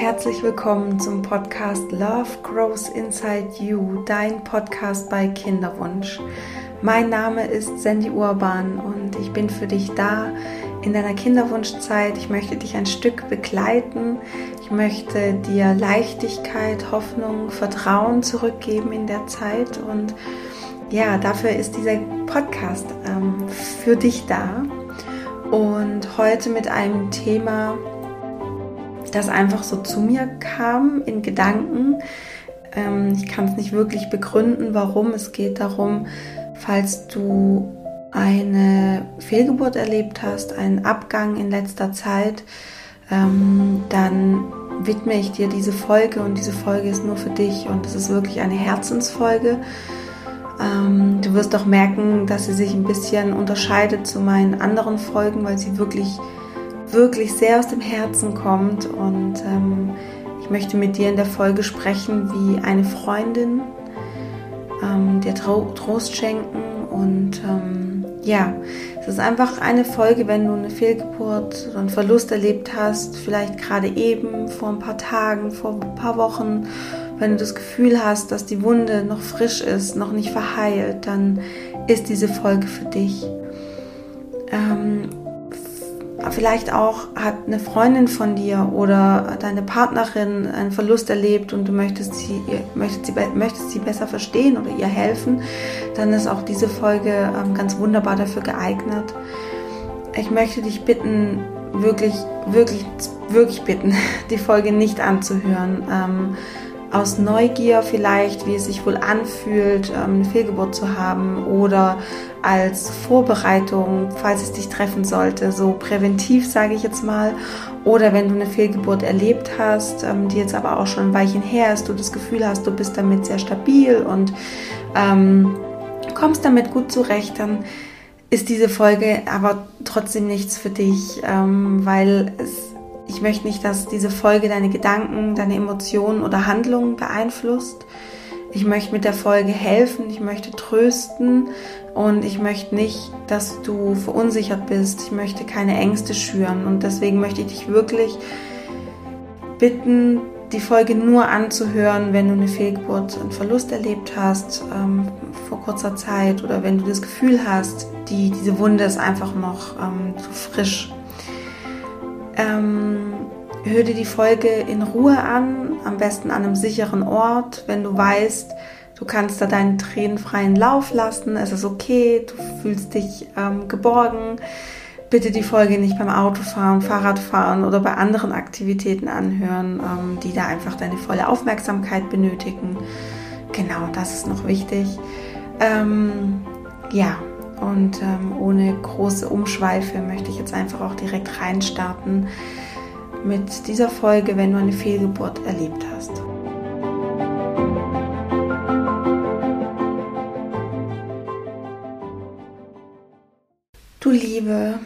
herzlich willkommen zum Podcast Love Grows Inside You, dein Podcast bei Kinderwunsch. Mein Name ist Sandy Urban und ich bin für dich da in deiner Kinderwunschzeit. Ich möchte dich ein Stück begleiten. Ich möchte dir Leichtigkeit, Hoffnung, Vertrauen zurückgeben in der Zeit und ja, dafür ist dieser Podcast ähm, für dich da. Und heute mit einem Thema, das einfach so zu mir kam in Gedanken. Ähm, ich kann es nicht wirklich begründen, warum. Es geht darum, falls du eine Fehlgeburt erlebt hast, einen Abgang in letzter Zeit, ähm, dann widme ich dir diese Folge und diese Folge ist nur für dich und es ist wirklich eine Herzensfolge. Ähm, du wirst auch merken, dass sie sich ein bisschen unterscheidet zu meinen anderen Folgen, weil sie wirklich wirklich sehr aus dem Herzen kommt. Und ähm, ich möchte mit dir in der Folge sprechen wie eine Freundin, ähm, dir Trost schenken. Und ähm, ja, es ist einfach eine Folge, wenn du eine Fehlgeburt oder einen Verlust erlebt hast, vielleicht gerade eben, vor ein paar Tagen, vor ein paar Wochen. Wenn du das Gefühl hast, dass die Wunde noch frisch ist, noch nicht verheilt, dann ist diese Folge für dich. Ähm, vielleicht auch hat eine Freundin von dir oder deine Partnerin einen Verlust erlebt und du möchtest sie, möchtest sie, möchtest sie besser verstehen oder ihr helfen, dann ist auch diese Folge ähm, ganz wunderbar dafür geeignet. Ich möchte dich bitten, wirklich, wirklich, wirklich bitten, die Folge nicht anzuhören. Aus Neugier vielleicht, wie es sich wohl anfühlt, ähm, eine Fehlgeburt zu haben oder als Vorbereitung, falls es dich treffen sollte, so präventiv sage ich jetzt mal. Oder wenn du eine Fehlgeburt erlebt hast, ähm, die jetzt aber auch schon ein Weilchen her ist, du das Gefühl hast, du bist damit sehr stabil und ähm, kommst damit gut zurecht, dann ist diese Folge aber trotzdem nichts für dich, ähm, weil es ich möchte nicht, dass diese Folge deine Gedanken, deine Emotionen oder Handlungen beeinflusst. Ich möchte mit der Folge helfen, ich möchte trösten und ich möchte nicht, dass du verunsichert bist. Ich möchte keine Ängste schüren und deswegen möchte ich dich wirklich bitten, die Folge nur anzuhören, wenn du eine Fehlgeburt, einen Verlust erlebt hast ähm, vor kurzer Zeit oder wenn du das Gefühl hast, die, diese Wunde ist einfach noch ähm, zu frisch ähm, hör dir die Folge in Ruhe an, am besten an einem sicheren Ort, wenn du weißt, du kannst da deinen Tränen freien Lauf lassen, es ist okay, du fühlst dich ähm, geborgen. Bitte die Folge nicht beim Autofahren, Fahrradfahren oder bei anderen Aktivitäten anhören, ähm, die da einfach deine volle Aufmerksamkeit benötigen. Genau, das ist noch wichtig. Ähm, ja, und ähm, ohne große Umschweife möchte ich jetzt einfach auch direkt reinstarten mit dieser Folge, wenn du eine Fehlgeburt erlebt hast. Du Liebe,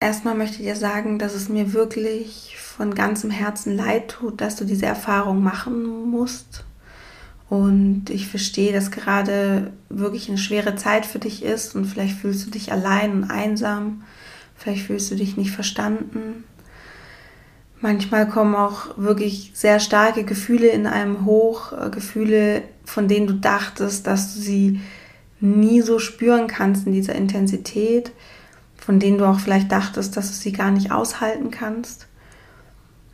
erstmal möchte ich dir sagen, dass es mir wirklich von ganzem Herzen leid tut, dass du diese Erfahrung machen musst und ich verstehe, dass gerade wirklich eine schwere Zeit für dich ist und vielleicht fühlst du dich allein und einsam, vielleicht fühlst du dich nicht verstanden. Manchmal kommen auch wirklich sehr starke Gefühle in einem hoch, äh, Gefühle, von denen du dachtest, dass du sie nie so spüren kannst in dieser Intensität, von denen du auch vielleicht dachtest, dass du sie gar nicht aushalten kannst.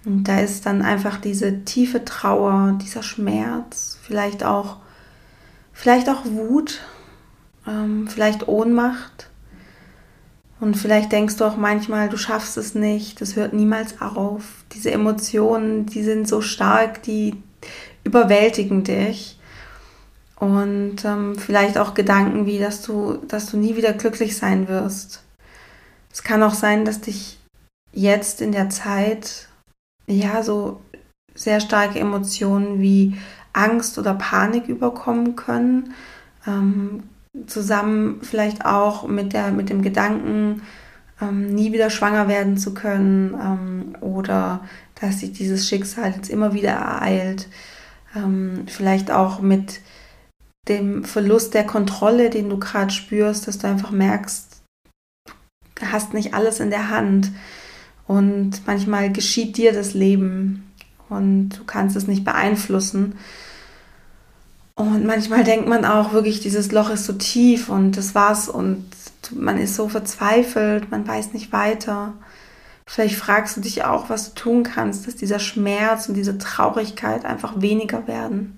Und da ist dann einfach diese tiefe Trauer, dieser Schmerz, vielleicht auch, vielleicht auch Wut, ähm, vielleicht Ohnmacht. Und vielleicht denkst du auch manchmal, du schaffst es nicht, das hört niemals auf. Diese Emotionen, die sind so stark, die überwältigen dich. Und ähm, vielleicht auch Gedanken wie, dass du, dass du nie wieder glücklich sein wirst. Es kann auch sein, dass dich jetzt in der Zeit ja, so sehr starke Emotionen wie Angst oder Panik überkommen können. Ähm, zusammen vielleicht auch mit, der, mit dem Gedanken, ähm, nie wieder schwanger werden zu können ähm, oder dass sich dieses Schicksal jetzt immer wieder ereilt. Ähm, vielleicht auch mit dem Verlust der Kontrolle, den du gerade spürst, dass du einfach merkst, du hast nicht alles in der Hand Und manchmal geschieht dir das Leben und du kannst es nicht beeinflussen. Und manchmal denkt man auch wirklich, dieses Loch ist so tief und das war's und man ist so verzweifelt, man weiß nicht weiter. Vielleicht fragst du dich auch, was du tun kannst, dass dieser Schmerz und diese Traurigkeit einfach weniger werden.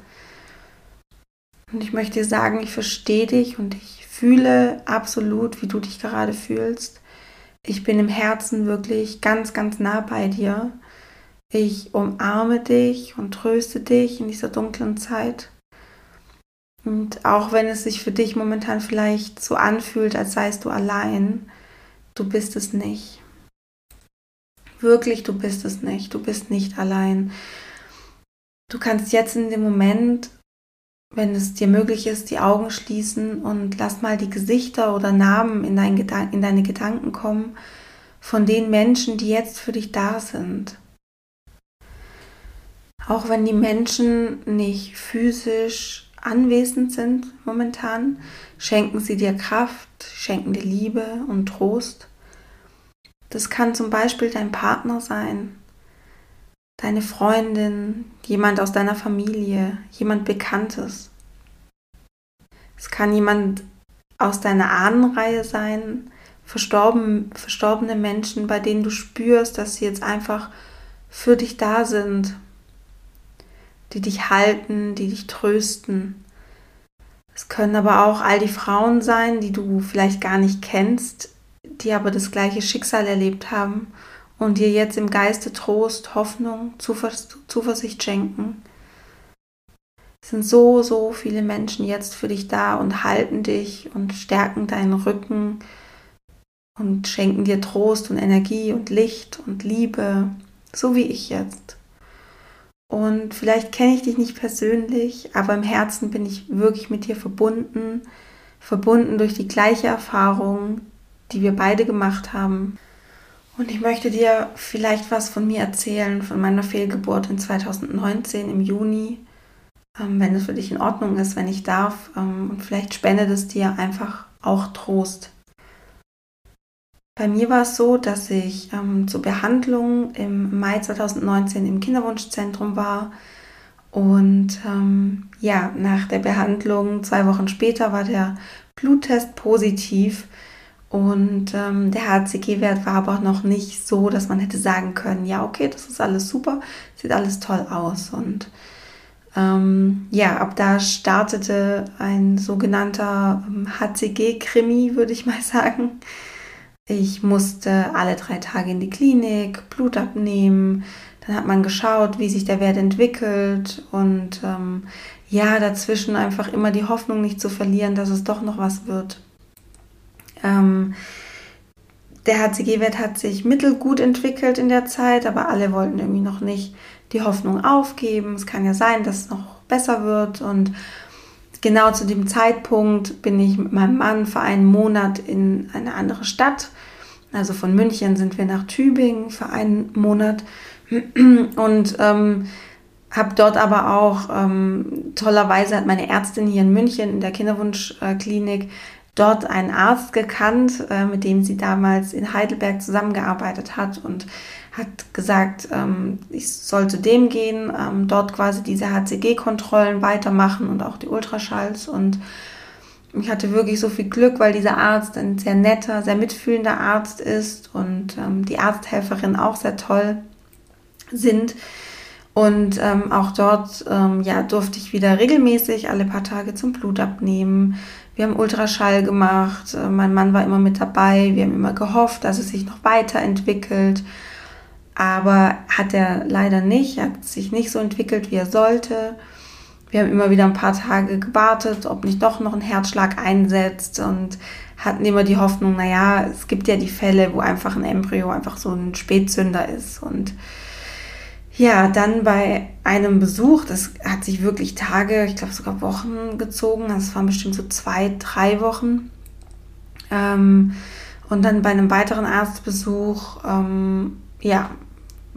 Und ich möchte dir sagen, ich verstehe dich und ich fühle absolut, wie du dich gerade fühlst. Ich bin im Herzen wirklich ganz, ganz nah bei dir. Ich umarme dich und tröste dich in dieser dunklen Zeit. Und auch wenn es sich für dich momentan vielleicht so anfühlt, als seist du allein, du bist es nicht. Wirklich, du bist es nicht. Du bist nicht allein. Du kannst jetzt in dem Moment, wenn es dir möglich ist, die Augen schließen und lass mal die Gesichter oder Namen in, dein in deine Gedanken kommen von den Menschen, die jetzt für dich da sind. Auch wenn die Menschen nicht physisch anwesend sind momentan, schenken sie dir Kraft, schenken dir Liebe und Trost. Das kann zum Beispiel dein Partner sein, deine Freundin, jemand aus deiner Familie, jemand Bekanntes. Es kann jemand aus deiner Ahnenreihe sein, verstorben, verstorbene Menschen, bei denen du spürst, dass sie jetzt einfach für dich da sind die dich halten, die dich trösten. Es können aber auch all die Frauen sein, die du vielleicht gar nicht kennst, die aber das gleiche Schicksal erlebt haben und dir jetzt im Geiste Trost, Hoffnung, Zuvers Zuversicht schenken. Es sind so, so viele Menschen jetzt für dich da und halten dich und stärken deinen Rücken und schenken dir Trost und Energie und Licht und Liebe, so wie ich jetzt. Und vielleicht kenne ich dich nicht persönlich, aber im Herzen bin ich wirklich mit dir verbunden, verbunden durch die gleiche Erfahrung, die wir beide gemacht haben. Und ich möchte dir vielleicht was von mir erzählen, von meiner Fehlgeburt in 2019 im Juni, ähm, wenn es für dich in Ordnung ist, wenn ich darf. Ähm, und vielleicht spendet es dir einfach auch Trost. Bei mir war es so, dass ich ähm, zur Behandlung im Mai 2019 im Kinderwunschzentrum war. Und ähm, ja, nach der Behandlung, zwei Wochen später, war der Bluttest positiv. Und ähm, der HCG-Wert war aber noch nicht so, dass man hätte sagen können, ja, okay, das ist alles super, sieht alles toll aus. Und ähm, ja, ab da startete ein sogenannter HCG-Krimi, ähm, würde ich mal sagen. Ich musste alle drei Tage in die Klinik, Blut abnehmen. Dann hat man geschaut, wie sich der Wert entwickelt und ähm, ja, dazwischen einfach immer die Hoffnung nicht zu verlieren, dass es doch noch was wird. Ähm, der HCG-Wert hat sich mittelgut entwickelt in der Zeit, aber alle wollten irgendwie noch nicht die Hoffnung aufgeben. Es kann ja sein, dass es noch besser wird und genau zu dem Zeitpunkt bin ich mit meinem Mann für einen Monat in eine andere Stadt. Also von München sind wir nach Tübingen für einen Monat und ähm, habe dort aber auch ähm, tollerweise hat meine Ärztin hier in München in der Kinderwunschklinik dort einen Arzt gekannt, äh, mit dem sie damals in Heidelberg zusammengearbeitet hat und hat gesagt, ähm, ich soll zu dem gehen, ähm, dort quasi diese HCG-Kontrollen weitermachen und auch die Ultraschalls. Und ich hatte wirklich so viel Glück, weil dieser Arzt ein sehr netter, sehr mitfühlender Arzt ist und ähm, die Arzthelferin auch sehr toll sind. Und ähm, auch dort ähm, ja, durfte ich wieder regelmäßig alle paar Tage zum Blut abnehmen. Wir haben Ultraschall gemacht, äh, mein Mann war immer mit dabei, wir haben immer gehofft, dass es sich noch weiterentwickelt. Aber hat er leider nicht, hat sich nicht so entwickelt, wie er sollte. Wir haben immer wieder ein paar Tage gewartet, ob nicht doch noch ein Herzschlag einsetzt und hatten immer die Hoffnung, naja, es gibt ja die Fälle, wo einfach ein Embryo einfach so ein Spätzünder ist. Und ja, dann bei einem Besuch, das hat sich wirklich Tage, ich glaube sogar Wochen gezogen, das waren bestimmt so zwei, drei Wochen. Ähm, und dann bei einem weiteren Arztbesuch, ähm, ja,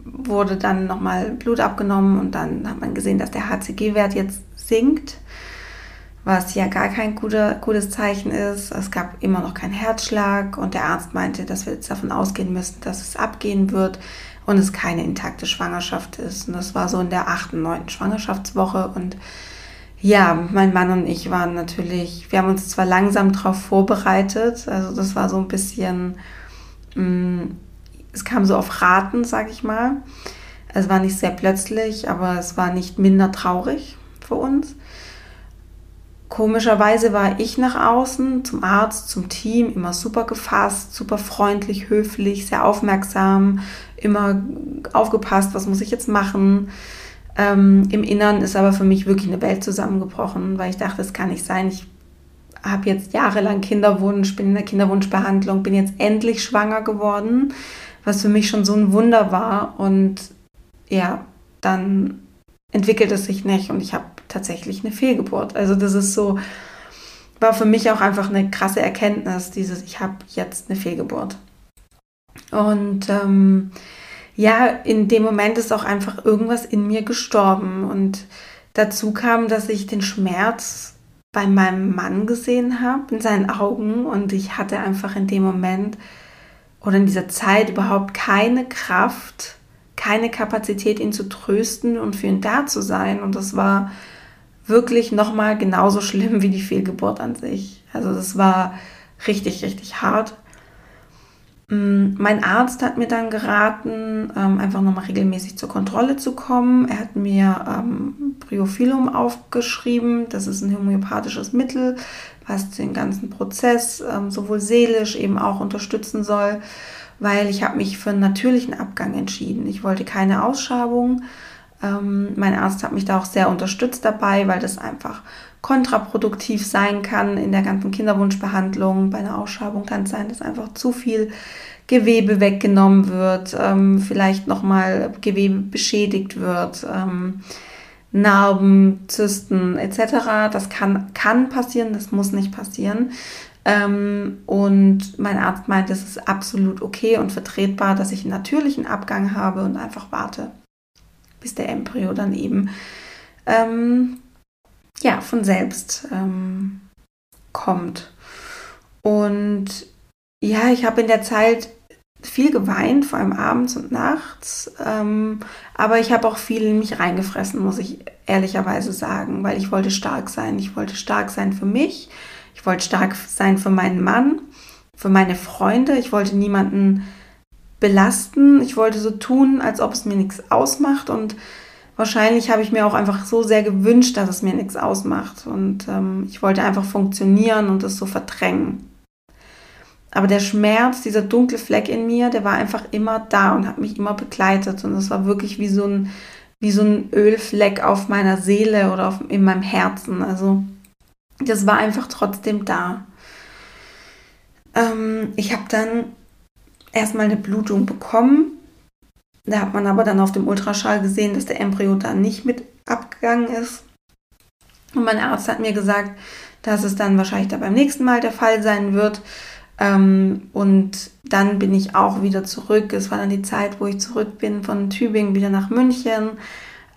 wurde dann nochmal Blut abgenommen und dann hat man gesehen, dass der HCG-Wert jetzt sinkt, was ja gar kein guter, gutes Zeichen ist. Es gab immer noch keinen Herzschlag und der Arzt meinte, dass wir jetzt davon ausgehen müssen, dass es abgehen wird und es keine intakte Schwangerschaft ist. Und das war so in der achten, neunten Schwangerschaftswoche und ja, mein Mann und ich waren natürlich, wir haben uns zwar langsam darauf vorbereitet, also das war so ein bisschen, mh, mm, es kam so auf Raten, sag ich mal. Es war nicht sehr plötzlich, aber es war nicht minder traurig für uns. Komischerweise war ich nach außen zum Arzt, zum Team immer super gefasst, super freundlich, höflich, sehr aufmerksam, immer aufgepasst, was muss ich jetzt machen. Ähm, Im Innern ist aber für mich wirklich eine Welt zusammengebrochen, weil ich dachte, das kann nicht sein. Ich habe jetzt jahrelang Kinderwunsch, bin in der Kinderwunschbehandlung, bin jetzt endlich schwanger geworden, was für mich schon so ein Wunder war. Und ja, dann entwickelt es sich nicht und ich habe tatsächlich eine Fehlgeburt. Also das ist so, war für mich auch einfach eine krasse Erkenntnis, dieses, ich habe jetzt eine Fehlgeburt. Und ähm, ja, in dem Moment ist auch einfach irgendwas in mir gestorben. Und dazu kam, dass ich den Schmerz bei meinem Mann gesehen habe, in seinen Augen. Und ich hatte einfach in dem Moment oder in dieser Zeit überhaupt keine Kraft, keine Kapazität, ihn zu trösten und für ihn da zu sein. Und das war wirklich nochmal genauso schlimm wie die Fehlgeburt an sich. Also das war richtig, richtig hart. Mm, mein Arzt hat mir dann geraten, ähm, einfach nochmal regelmäßig zur Kontrolle zu kommen. Er hat mir ähm, Bryophyllum aufgeschrieben. Das ist ein homöopathisches Mittel, was den ganzen Prozess ähm, sowohl seelisch eben auch unterstützen soll, weil ich habe mich für einen natürlichen Abgang entschieden. Ich wollte keine Ausschabung. Ähm, mein Arzt hat mich da auch sehr unterstützt dabei, weil das einfach kontraproduktiv sein kann in der ganzen Kinderwunschbehandlung. Bei einer Ausschabung kann es sein, dass einfach zu viel Gewebe weggenommen wird, ähm, vielleicht nochmal Gewebe beschädigt wird, ähm, Narben, Zysten etc. Das kann, kann passieren, das muss nicht passieren. Ähm, und mein Arzt meint, es ist absolut okay und vertretbar, dass ich einen natürlichen Abgang habe und einfach warte, bis der Embryo dann eben ähm, ja, von selbst ähm, kommt. Und ja, ich habe in der Zeit viel geweint, vor allem abends und nachts. Ähm, aber ich habe auch viel in mich reingefressen, muss ich ehrlicherweise sagen, weil ich wollte stark sein. Ich wollte stark sein für mich. Ich wollte stark sein für meinen Mann, für meine Freunde. Ich wollte niemanden belasten. Ich wollte so tun, als ob es mir nichts ausmacht und wahrscheinlich habe ich mir auch einfach so sehr gewünscht, dass es mir nichts ausmacht. Und ähm, ich wollte einfach funktionieren und es so verdrängen. Aber der Schmerz, dieser dunkle Fleck in mir, der war einfach immer da und hat mich immer begleitet. Und es war wirklich wie so ein, wie so ein Ölfleck auf meiner Seele oder auf, in meinem Herzen. Also das war einfach trotzdem da. Ähm, ich habe dann erstmal eine Blutung bekommen da hat man aber dann auf dem Ultraschall gesehen, dass der Embryo da nicht mit abgegangen ist. Und mein Arzt hat mir gesagt, dass es dann wahrscheinlich da beim nächsten Mal der Fall sein wird. Ähm, und dann bin ich auch wieder zurück. Es war dann die Zeit, wo ich zurück bin von Tübingen wieder nach München.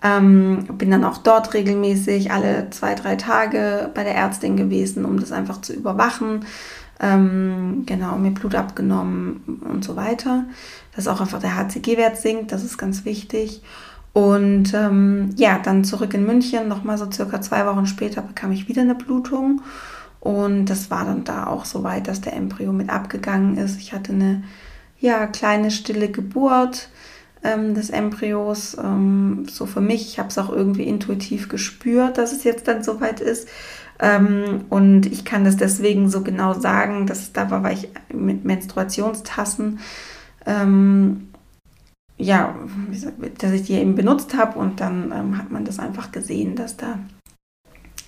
Ähm, bin dann auch dort regelmäßig alle zwei, drei Tage bei der Ärztin gewesen, um das einfach zu überwachen ähm, genau, mir Blut abgenommen und so weiter. Dass auch einfach der HCG-Wert sinkt, das ist ganz wichtig. Und ähm, ja, dann zurück in München, nochmal so circa zwei Wochen später bekam ich wieder eine Blutung. Und das war dann da auch so weit, dass der Embryo mit abgegangen ist. Ich hatte eine ja, kleine stille Geburt ähm, des Embryos. Ähm, so für mich, ich habe es auch irgendwie intuitiv gespürt, dass es jetzt dann so weit ist. Ähm, und ich kann das deswegen so genau sagen, dass da war, war ich mit Menstruationstassen, ähm, ja, dass ich die eben benutzt habe und dann ähm, hat man das einfach gesehen, dass da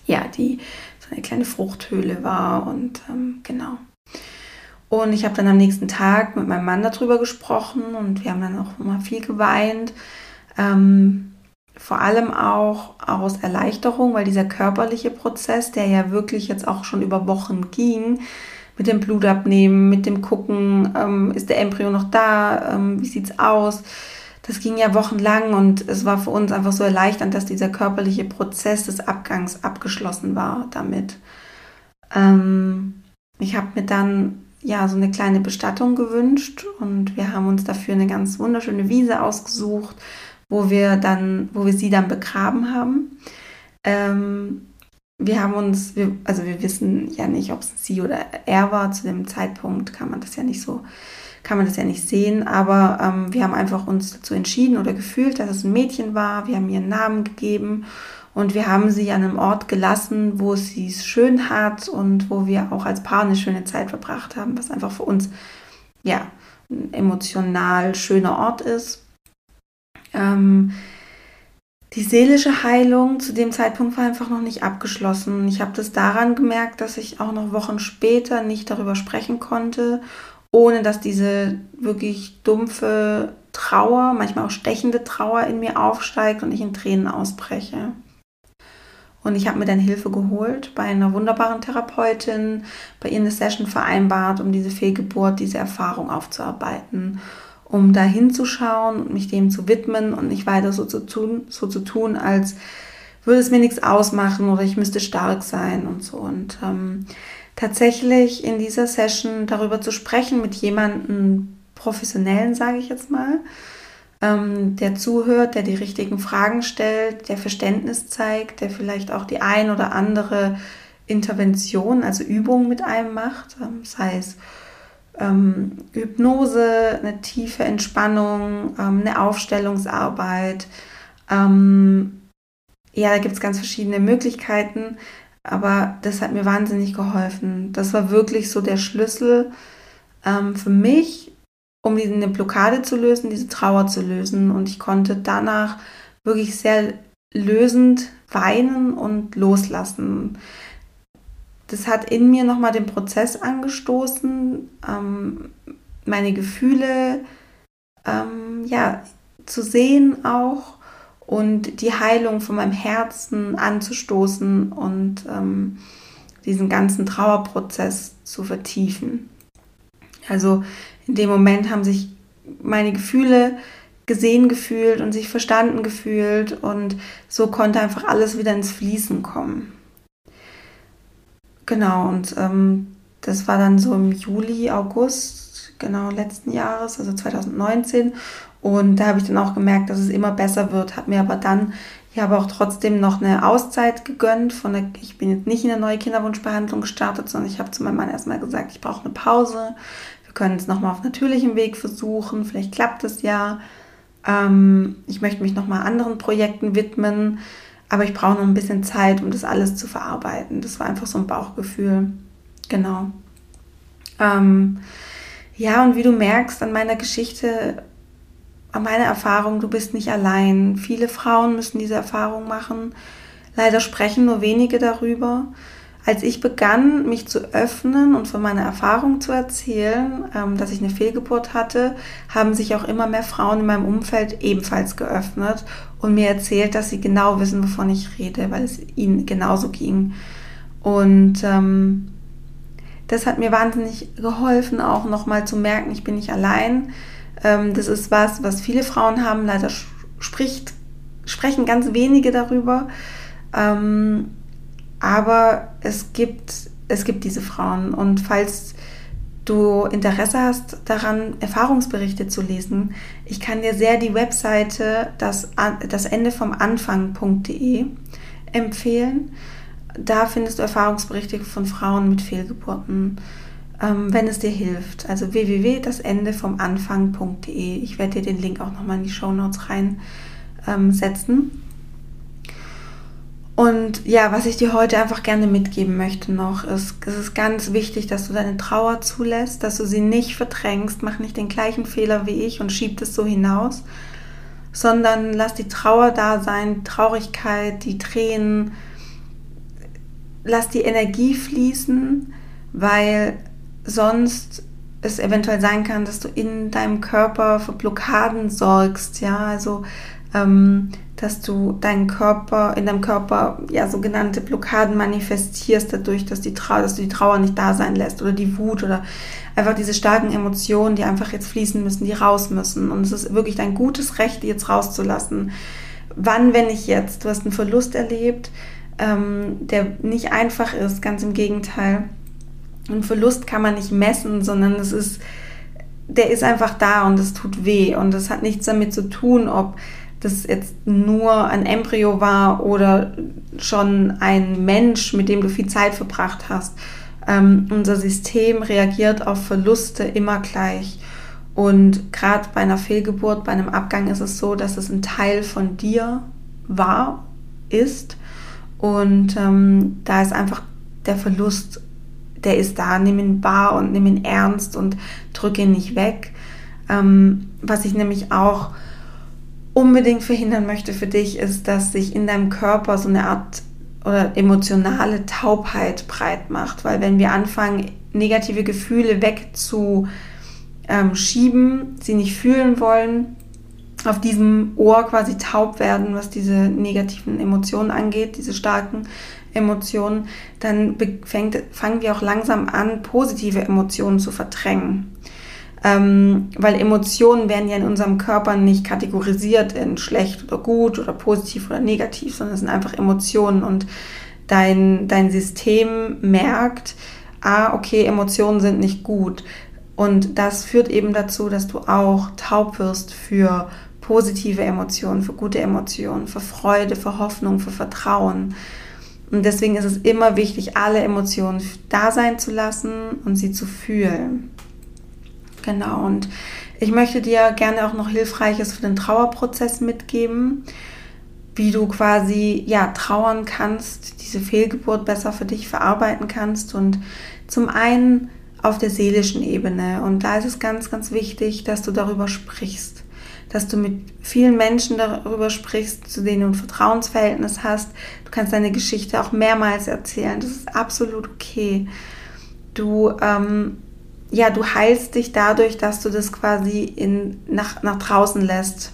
ja die so eine kleine Fruchthöhle war und ähm, genau. Und ich habe dann am nächsten Tag mit meinem Mann darüber gesprochen und wir haben dann auch immer viel geweint. Ähm, vor allem auch aus Erleichterung, weil dieser körperliche Prozess, der ja wirklich jetzt auch schon über Wochen ging, mit dem Blutabnehmen, mit dem Gucken, ähm, ist der Embryo noch da, ähm, wie es aus, das ging ja wochenlang und es war für uns einfach so erleichternd, dass dieser körperliche Prozess des Abgangs abgeschlossen war damit. Ähm, ich habe mir dann ja so eine kleine Bestattung gewünscht und wir haben uns dafür eine ganz wunderschöne Wiese ausgesucht, wo wir dann, wo wir sie dann begraben haben. Ähm, wir haben uns, wir, also wir wissen ja nicht, ob es sie oder er war. Zu dem Zeitpunkt kann man das ja nicht so, kann man das ja nicht sehen. Aber ähm, wir haben einfach uns dazu entschieden oder gefühlt, dass es ein Mädchen war. Wir haben ihr einen Namen gegeben und wir haben sie an einem Ort gelassen, wo sie es schön hat und wo wir auch als Paar eine schöne Zeit verbracht haben, was einfach für uns ja ein emotional schöner Ort ist. Ähm, die seelische Heilung zu dem Zeitpunkt war einfach noch nicht abgeschlossen. Ich habe das daran gemerkt, dass ich auch noch Wochen später nicht darüber sprechen konnte, ohne dass diese wirklich dumpfe Trauer, manchmal auch stechende Trauer in mir aufsteigt und ich in Tränen ausbreche. Und ich habe mir dann Hilfe geholt bei einer wunderbaren Therapeutin, bei ihr eine Session vereinbart, um diese Fehlgeburt, diese Erfahrung aufzuarbeiten, um da hinzuschauen und mich dem zu widmen und nicht weiter so zu tun, so zu tun, als würde es mir nichts ausmachen oder ich müsste stark sein und so. Und ähm, tatsächlich in dieser Session darüber zu sprechen mit jemandem professionellen, sage ich jetzt mal, ähm, der zuhört, der die richtigen Fragen stellt, der Verständnis zeigt, der vielleicht auch die ein oder andere Intervention, also Übung mit einem macht, ähm, sei es ähm, Hypnose, eine tiefe Entspannung, ähm, eine Aufstellungsarbeit. Ähm, ja, da gibt es ganz verschiedene Möglichkeiten, aber das hat mir wahnsinnig geholfen. Das war wirklich so der Schlüssel ähm, für mich, um eine Blockade zu lösen, diese Trauer zu lösen. Und ich konnte danach wirklich sehr lösend weinen und loslassen. Das hat in mir nochmal den Prozess angestoßen, ähm, meine Gefühle ähm, ja, zu sehen auch und die Heilung von meinem Herzen anzustoßen und ähm, diesen ganzen Trauerprozess zu vertiefen. Also in dem Moment haben sich meine Gefühle gesehen gefühlt und sich verstanden gefühlt und so konnte einfach alles wieder ins Fließen kommen. Genau, und ähm, das war dann so im Juli, August, genau letzten Jahres, also 2019. Und da habe ich dann auch gemerkt, dass es immer besser wird, habe mir aber dann ja aber auch trotzdem noch eine Auszeit gegönnt. Von der, ich bin jetzt nicht in eine neue Kinderwunschbehandlung gestartet, sondern ich habe zu meinem Mann erstmal gesagt, ich brauche eine Pause. Wir können es nochmal auf natürlichem Weg versuchen. Vielleicht klappt es ja. Ähm, ich möchte mich nochmal anderen Projekten widmen. Aber ich brauche noch ein bisschen Zeit, um das alles zu verarbeiten. Das war einfach so ein Bauchgefühl. Genau. Ähm, ja, und wie du merkst an meiner Geschichte, an meiner Erfahrung, du bist nicht allein. Viele Frauen müssen diese Erfahrung machen. Leider sprechen nur wenige darüber als ich begann, mich zu öffnen und von meiner Erfahrung zu erzählen, ähm, dass ich eine Fehlgeburt hatte, haben sich auch immer mehr Frauen in meinem Umfeld ebenfalls geöffnet und mir erzählt, dass sie genau wissen, wovon ich rede, weil es ihnen genauso ging. Und ähm, das hat mir wahnsinnig geholfen, auch nochmal zu merken, ich bin nicht allein. Ähm, das ist was, was viele Frauen haben. Leider spricht, sprechen ganz wenige darüber. Ähm, aber es gibt, es gibt diese Frauen. Und falls du Interesse hast daran, Erfahrungsberichte zu lesen, ich kann dir sehr die Webseite das, das Ende vom Anfang.de empfehlen. Da findest du Erfahrungsberichte von Frauen mit Fehlgeburten, ähm, wenn es dir hilft. Also www.dasende vom Anfang.de. Ich werde dir den Link auch nochmal in die Show Notes reinsetzen. Ähm, und ja, was ich dir heute einfach gerne mitgeben möchte noch, ist, es ist ganz wichtig, dass du deine Trauer zulässt, dass du sie nicht verdrängst, mach nicht den gleichen Fehler wie ich und schieb das so hinaus, sondern lass die Trauer da sein, Traurigkeit, die Tränen, lass die Energie fließen, weil sonst es eventuell sein kann, dass du in deinem Körper für Blockaden sorgst, ja, also ähm, dass du deinen Körper, in deinem Körper ja sogenannte Blockaden manifestierst, dadurch, dass, die Trauer, dass du die Trauer nicht da sein lässt oder die Wut oder einfach diese starken Emotionen, die einfach jetzt fließen müssen, die raus müssen. Und es ist wirklich dein gutes Recht, die jetzt rauszulassen. Wann, wenn nicht jetzt? Du hast einen Verlust erlebt, ähm, der nicht einfach ist, ganz im Gegenteil. Ein Verlust kann man nicht messen, sondern es ist, der ist einfach da und es tut weh. Und es hat nichts damit zu tun, ob das jetzt nur ein Embryo war oder schon ein Mensch, mit dem du viel Zeit verbracht hast. Ähm, unser System reagiert auf Verluste immer gleich. Und gerade bei einer Fehlgeburt, bei einem Abgang ist es so, dass es ein Teil von dir war, ist. Und ähm, da ist einfach der Verlust, der ist da. Nimm ihn wahr und nimm ihn ernst und drück ihn nicht weg. Ähm, was ich nämlich auch unbedingt verhindern möchte für dich, ist, dass sich in deinem Körper so eine Art oder emotionale Taubheit breit macht. Weil wenn wir anfangen, negative Gefühle wegzuschieben, ähm, sie nicht fühlen wollen, auf diesem Ohr quasi taub werden, was diese negativen Emotionen angeht, diese starken Emotionen, dann fängt, fangen wir auch langsam an, positive Emotionen zu verdrängen. Ähm, weil Emotionen werden ja in unserem Körper nicht kategorisiert in schlecht oder gut oder positiv oder negativ, sondern es sind einfach Emotionen und dein, dein System merkt, ah, okay, Emotionen sind nicht gut. Und das führt eben dazu, dass du auch taub wirst für positive Emotionen, für gute Emotionen, für Freude, für Hoffnung, für Vertrauen. Und deswegen ist es immer wichtig, alle Emotionen da sein zu lassen und sie zu fühlen. Genau, und ich möchte dir gerne auch noch Hilfreiches für den Trauerprozess mitgeben, wie du quasi ja trauern kannst, diese Fehlgeburt besser für dich verarbeiten kannst und zum einen auf der seelischen Ebene. Und da ist es ganz, ganz wichtig, dass du darüber sprichst, dass du mit vielen Menschen darüber sprichst, zu denen du ein Vertrauensverhältnis hast. Du kannst deine Geschichte auch mehrmals erzählen. Das ist absolut okay. Du ähm, ja, du heilst dich dadurch, dass du das quasi in, nach, nach draußen lässt.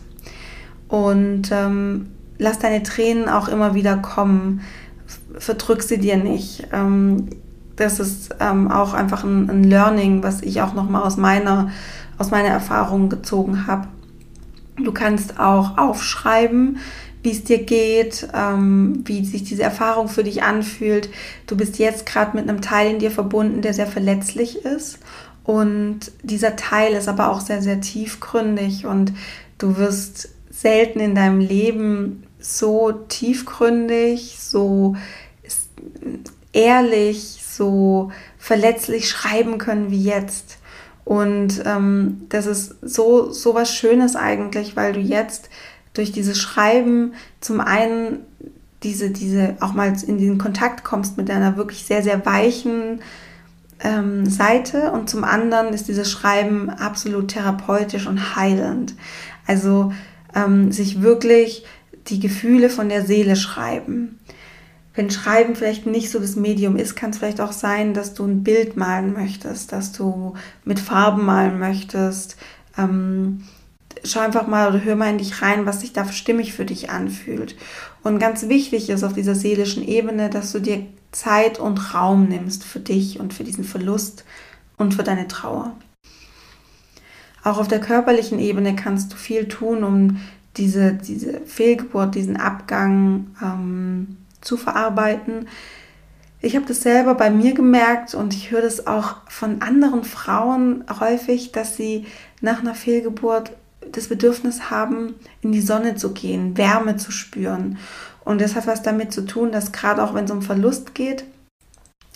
Und ähm, lass deine Tränen auch immer wieder kommen. Verdrück sie dir nicht. Ähm, das ist ähm, auch einfach ein, ein, Learning, was ich auch nochmal aus meiner, aus meiner Erfahrung gezogen habe. Du kannst auch aufschreiben, wie es dir geht, ähm, wie sich diese Erfahrung für dich anfühlt. Du bist jetzt gerade mit einem Teil in dir verbunden, der sehr verletzlich ist und dieser Teil ist aber auch sehr, sehr tiefgründig und du wirst selten in deinem Leben so tiefgründig, so ehrlich, so verletzlich schreiben können wie jetzt. Und ähm, das ist so, so was Schönes eigentlich, weil du jetzt durch dieses Schreiben zum einen diese, diese auch mal in den Kontakt kommst mit deiner wirklich sehr, sehr weichen, ähm, Seite und zum anderen ist dieses Schreiben absolut therapeutisch und heilend. Also ähm, sich wirklich die Gefühle von der Seele schreiben. Wenn Schreiben vielleicht nicht so das Medium ist, kann es vielleicht auch sein, dass du ein Bild malen möchtest, dass du mit Farben malen möchtest. Ähm, schau einfach mal oder hör mal in dich rein, was sich da stimmig für dich anfühlt. Und ganz wichtig ist auf dieser seelischen Ebene, dass du dir Zeit und Raum nimmst für dich und für diesen Verlust und für deine Trauer. Auch auf der körperlichen Ebene kannst du viel tun, um diese, diese Fehlgeburt, diesen Abgang ähm, zu verarbeiten. Ich habe das selber bei mir gemerkt und ich höre das auch von anderen Frauen häufig, dass sie nach einer Fehlgeburt das Bedürfnis haben, in die Sonne zu gehen, Wärme zu spüren. Und das hat was damit zu tun, dass gerade auch wenn es um Verlust geht,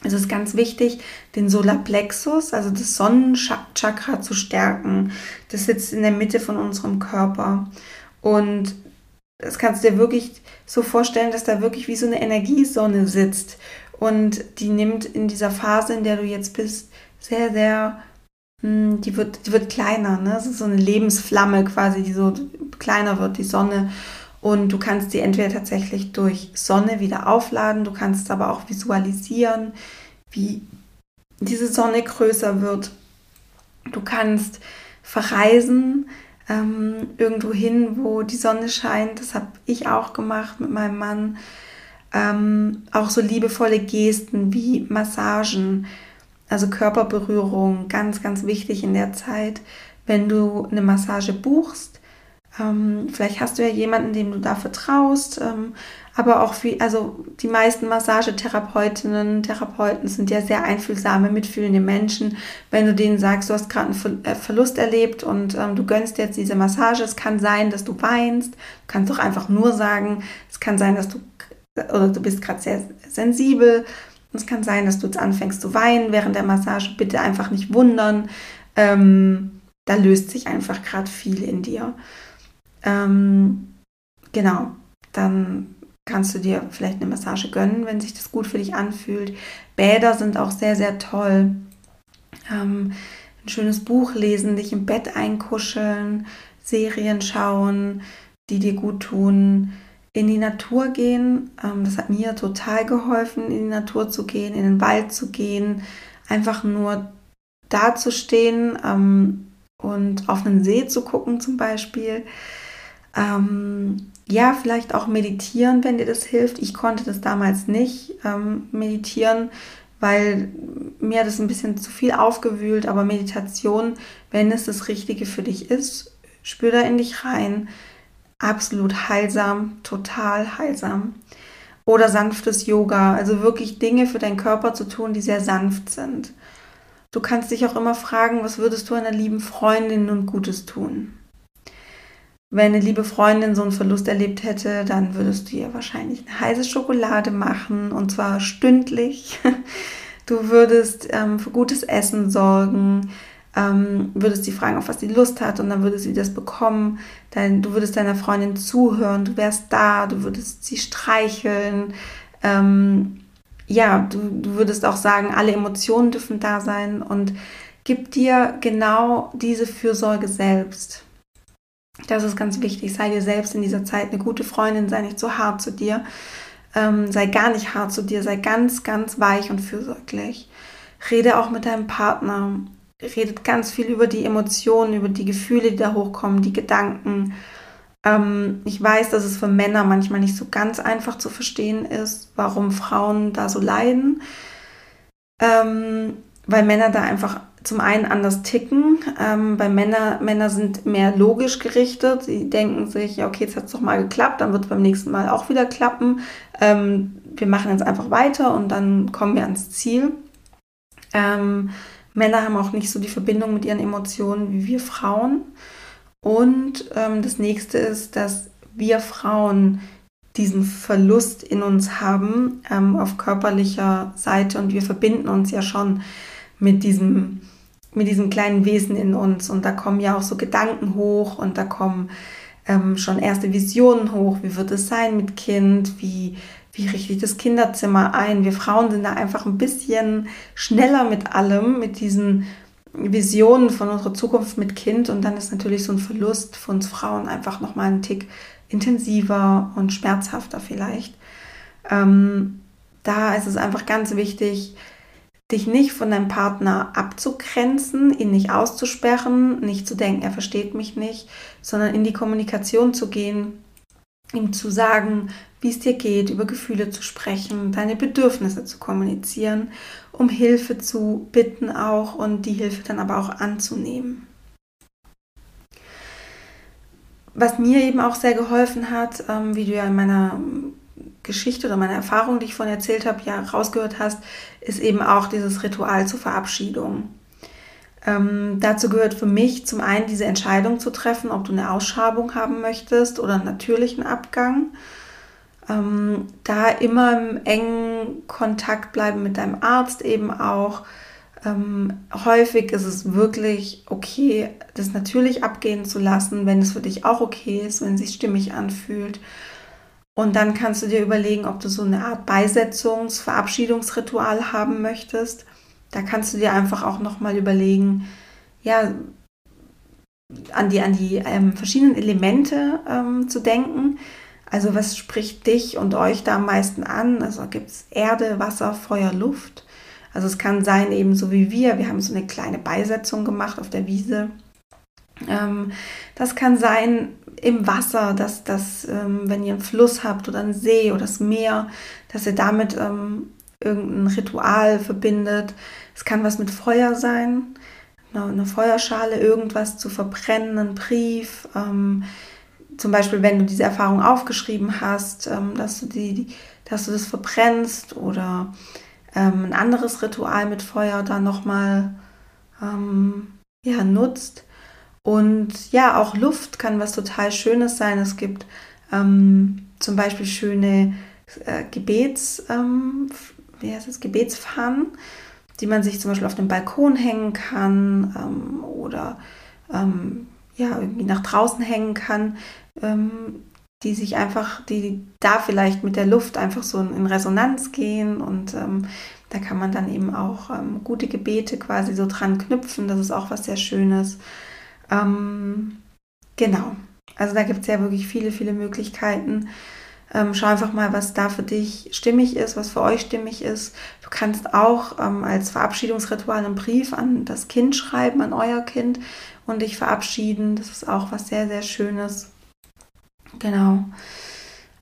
ist es ganz wichtig, den Solarplexus, also das Sonnenchakra zu stärken. Das sitzt in der Mitte von unserem Körper. Und das kannst du dir wirklich so vorstellen, dass da wirklich wie so eine Energiesonne sitzt. Und die nimmt in dieser Phase, in der du jetzt bist, sehr, sehr, die wird, die wird kleiner. Ne? Das ist so eine Lebensflamme quasi, die so kleiner wird, die Sonne. Und du kannst die entweder tatsächlich durch Sonne wieder aufladen, du kannst aber auch visualisieren, wie diese Sonne größer wird. Du kannst verreisen, ähm, irgendwo hin, wo die Sonne scheint. Das habe ich auch gemacht mit meinem Mann. Ähm, auch so liebevolle Gesten wie Massagen, also Körperberührung, ganz, ganz wichtig in der Zeit. Wenn du eine Massage buchst, ähm, vielleicht hast du ja jemanden, dem du da vertraust, ähm, aber auch wie, also die meisten Massagetherapeutinnen, Therapeuten sind ja sehr einfühlsame, mitfühlende Menschen. Wenn du denen sagst, du hast gerade einen äh, Verlust erlebt und ähm, du gönnst jetzt diese Massage, es kann sein, dass du weinst. Du kannst doch einfach nur sagen, es kann sein, dass du oder du bist gerade sehr sensibel. Es kann sein, dass du jetzt anfängst zu weinen während der Massage. Bitte einfach nicht wundern. Ähm, da löst sich einfach gerade viel in dir. Ähm, genau, dann kannst du dir vielleicht eine Massage gönnen, wenn sich das gut für dich anfühlt. Bäder sind auch sehr, sehr toll. Ähm, ein schönes Buch lesen, dich im Bett einkuscheln, Serien schauen, die dir gut tun, in die Natur gehen. Ähm, das hat mir total geholfen, in die Natur zu gehen, in den Wald zu gehen, einfach nur da zu stehen ähm, und auf einen See zu gucken zum Beispiel. Ähm, ja, vielleicht auch meditieren, wenn dir das hilft. Ich konnte das damals nicht ähm, meditieren, weil mir das ein bisschen zu viel aufgewühlt. Aber Meditation, wenn es das Richtige für dich ist, spür da in dich rein. Absolut heilsam, total heilsam. Oder sanftes Yoga, also wirklich Dinge für deinen Körper zu tun, die sehr sanft sind. Du kannst dich auch immer fragen, was würdest du einer lieben Freundin nun Gutes tun? Wenn eine liebe Freundin so einen Verlust erlebt hätte, dann würdest du ihr wahrscheinlich eine heiße Schokolade machen und zwar stündlich. Du würdest ähm, für gutes Essen sorgen, ähm, würdest sie fragen, auf was sie Lust hat und dann würde sie das bekommen. Dein, du würdest deiner Freundin zuhören, du wärst da, du würdest sie streicheln. Ähm, ja, du, du würdest auch sagen, alle Emotionen dürfen da sein und gib dir genau diese Fürsorge selbst. Das ist ganz wichtig. Sei dir selbst in dieser Zeit eine gute Freundin, sei nicht so hart zu dir. Ähm, sei gar nicht hart zu dir, sei ganz, ganz weich und fürsorglich. Rede auch mit deinem Partner. Redet ganz viel über die Emotionen, über die Gefühle, die da hochkommen, die Gedanken. Ähm, ich weiß, dass es für Männer manchmal nicht so ganz einfach zu verstehen ist, warum Frauen da so leiden. Ähm, weil Männer da einfach zum einen anders ticken, ähm, weil Männer, Männer sind mehr logisch gerichtet. Sie denken sich, ja, okay, jetzt hat es doch mal geklappt, dann wird es beim nächsten Mal auch wieder klappen. Ähm, wir machen jetzt einfach weiter und dann kommen wir ans Ziel. Ähm, Männer haben auch nicht so die Verbindung mit ihren Emotionen wie wir Frauen. Und ähm, das nächste ist, dass wir Frauen diesen Verlust in uns haben ähm, auf körperlicher Seite und wir verbinden uns ja schon mit diesem, mit diesem kleinen Wesen in uns. Und da kommen ja auch so Gedanken hoch und da kommen ähm, schon erste Visionen hoch. Wie wird es sein mit Kind? Wie, wie richte ich das Kinderzimmer ein? Wir Frauen sind da einfach ein bisschen schneller mit allem, mit diesen Visionen von unserer Zukunft mit Kind. Und dann ist natürlich so ein Verlust für uns Frauen einfach nochmal ein Tick intensiver und schmerzhafter vielleicht. Ähm, da ist es einfach ganz wichtig, dich nicht von deinem Partner abzugrenzen, ihn nicht auszusperren, nicht zu denken, er versteht mich nicht, sondern in die Kommunikation zu gehen, ihm zu sagen, wie es dir geht, über Gefühle zu sprechen, deine Bedürfnisse zu kommunizieren, um Hilfe zu bitten auch und die Hilfe dann aber auch anzunehmen. Was mir eben auch sehr geholfen hat, ähm, wie du ja in meiner Geschichte oder meine Erfahrung, die ich vorhin erzählt habe, ja rausgehört hast, ist eben auch dieses Ritual zur Verabschiedung. Ähm, dazu gehört für mich zum einen diese Entscheidung zu treffen, ob du eine Ausschabung haben möchtest oder einen natürlichen Abgang. Ähm, da immer im engen Kontakt bleiben mit deinem Arzt eben auch. Ähm, häufig ist es wirklich okay, das natürlich abgehen zu lassen, wenn es für dich auch okay ist, wenn es sich stimmig anfühlt. Und dann kannst du dir überlegen, ob du so eine Art Beisetzungs-, Verabschiedungsritual haben möchtest. Da kannst du dir einfach auch nochmal überlegen, ja, an die, an die ähm, verschiedenen Elemente ähm, zu denken. Also was spricht dich und euch da am meisten an? Also gibt es Erde, Wasser, Feuer, Luft. Also es kann sein, eben so wie wir, wir haben so eine kleine Beisetzung gemacht auf der Wiese. Ähm, das kann sein im Wasser, dass, dass ähm, wenn ihr einen Fluss habt oder einen See oder das Meer, dass ihr damit ähm, irgendein Ritual verbindet. Es kann was mit Feuer sein, eine, Feuerschale, irgendwas zu verbrennen, einen Brief. Ähm, zum Beispiel, wenn du diese Erfahrung aufgeschrieben hast, ähm, dass, du die, dass du das verbrennst oder ähm, ein anderes Ritual mit Feuer dann nochmal ähm, ja, nutzt. Und ja, auch Luft kann was total Schönes sein. Es gibt ähm, zum Beispiel schöne äh, Gebets, ähm, wie heißt es, Gebetsfahnen, die man sich zum Beispiel auf den Balkon hängen kann ähm, oder ähm, ja, irgendwie nach draußen hängen kann, ähm, die sich einfach, die da vielleicht mit der Luft einfach so in Resonanz gehen und ähm, da kann man dann eben auch ähm, gute Gebete quasi so dran knüpfen. Das ist auch was sehr Schönes. Ähm, genau. Also da gibt es ja wirklich viele, viele Möglichkeiten. Ähm, schau einfach mal, was da für dich stimmig ist, was für euch stimmig ist. Du kannst auch ähm, als Verabschiedungsritual einen Brief an das Kind schreiben, an euer Kind und dich verabschieden. Das ist auch was sehr, sehr Schönes. Genau.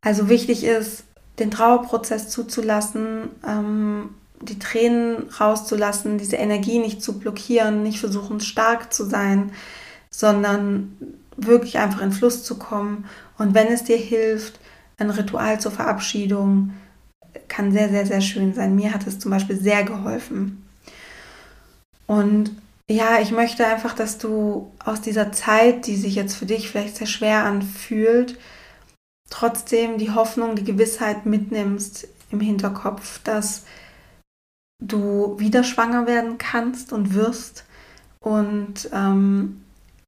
Also wichtig ist, den Trauerprozess zuzulassen, ähm, die Tränen rauszulassen, diese Energie nicht zu blockieren, nicht versuchen stark zu sein, sondern wirklich einfach in Fluss zu kommen. Und wenn es dir hilft, ein Ritual zur Verabschiedung kann sehr, sehr, sehr schön sein. Mir hat es zum Beispiel sehr geholfen. Und ja, ich möchte einfach, dass du aus dieser Zeit, die sich jetzt für dich vielleicht sehr schwer anfühlt, trotzdem die Hoffnung, die Gewissheit mitnimmst im Hinterkopf, dass du wieder schwanger werden kannst und wirst. Und ähm,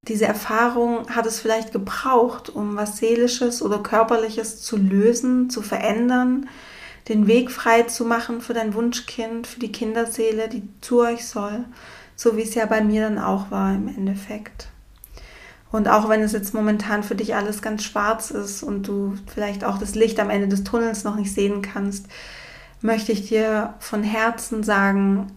diese Erfahrung hat es vielleicht gebraucht, um was Seelisches oder Körperliches zu lösen, zu verändern, den Weg frei zu machen für dein Wunschkind, für die Kinderseele, die zu euch soll, so wie es ja bei mir dann auch war im Endeffekt. Und auch wenn es jetzt momentan für dich alles ganz schwarz ist und du vielleicht auch das Licht am Ende des Tunnels noch nicht sehen kannst, möchte ich dir von Herzen sagen,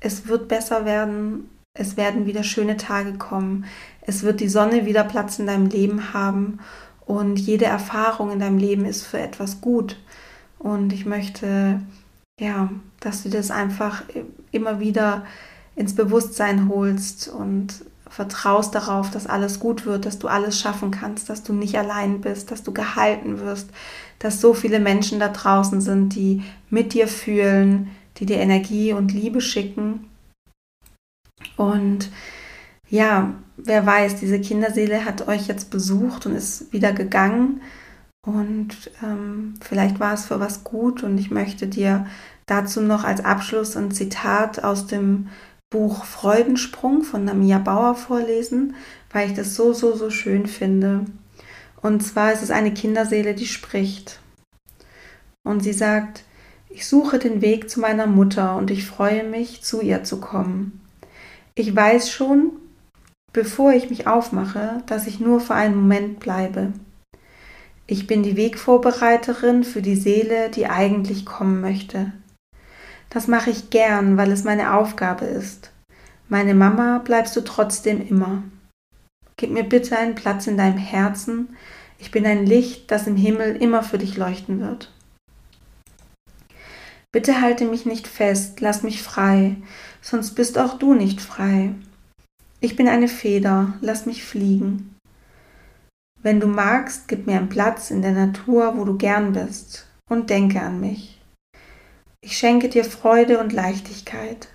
es wird besser werden, es werden wieder schöne Tage kommen, es wird die Sonne wieder Platz in deinem Leben haben und jede Erfahrung in deinem Leben ist für etwas gut. Und ich möchte, ja, dass du das einfach immer wieder ins Bewusstsein holst und vertraust darauf, dass alles gut wird, dass du alles schaffen kannst, dass du nicht allein bist, dass du gehalten wirst, dass so viele Menschen da draußen sind, die mit dir fühlen, die dir Energie und Liebe schicken. Und ja, wer weiß, diese Kinderseele hat euch jetzt besucht und ist wieder gegangen. Und ähm, vielleicht war es für was gut. Und ich möchte dir dazu noch als Abschluss ein Zitat aus dem Buch Freudensprung von Namia Bauer vorlesen, weil ich das so, so, so schön finde. Und zwar ist es eine Kinderseele, die spricht. Und sie sagt, ich suche den Weg zu meiner Mutter und ich freue mich, zu ihr zu kommen. Ich weiß schon, bevor ich mich aufmache, dass ich nur für einen Moment bleibe. Ich bin die Wegvorbereiterin für die Seele, die eigentlich kommen möchte. Das mache ich gern, weil es meine Aufgabe ist. Meine Mama bleibst du trotzdem immer. Gib mir bitte einen Platz in deinem Herzen. Ich bin ein Licht, das im Himmel immer für dich leuchten wird. Bitte halte mich nicht fest, lass mich frei, sonst bist auch du nicht frei. Ich bin eine Feder, lass mich fliegen. Wenn du magst, gib mir einen Platz in der Natur, wo du gern bist, und denke an mich. Ich schenke dir Freude und Leichtigkeit.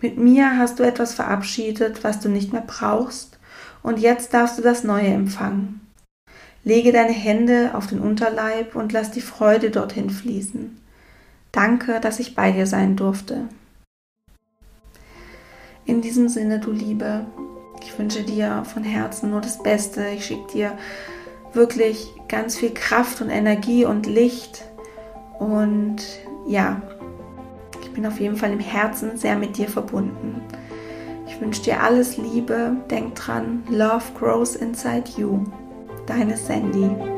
Mit mir hast du etwas verabschiedet, was du nicht mehr brauchst, und jetzt darfst du das Neue empfangen. Lege deine Hände auf den Unterleib und lass die Freude dorthin fließen. Danke, dass ich bei dir sein durfte. In diesem Sinne, du Liebe, ich wünsche dir von Herzen nur das Beste. Ich schicke dir wirklich ganz viel Kraft und Energie und Licht. Und ja, ich bin auf jeden Fall im Herzen sehr mit dir verbunden. Ich wünsche dir alles Liebe. Denk dran, Love grows inside you. Deine Sandy.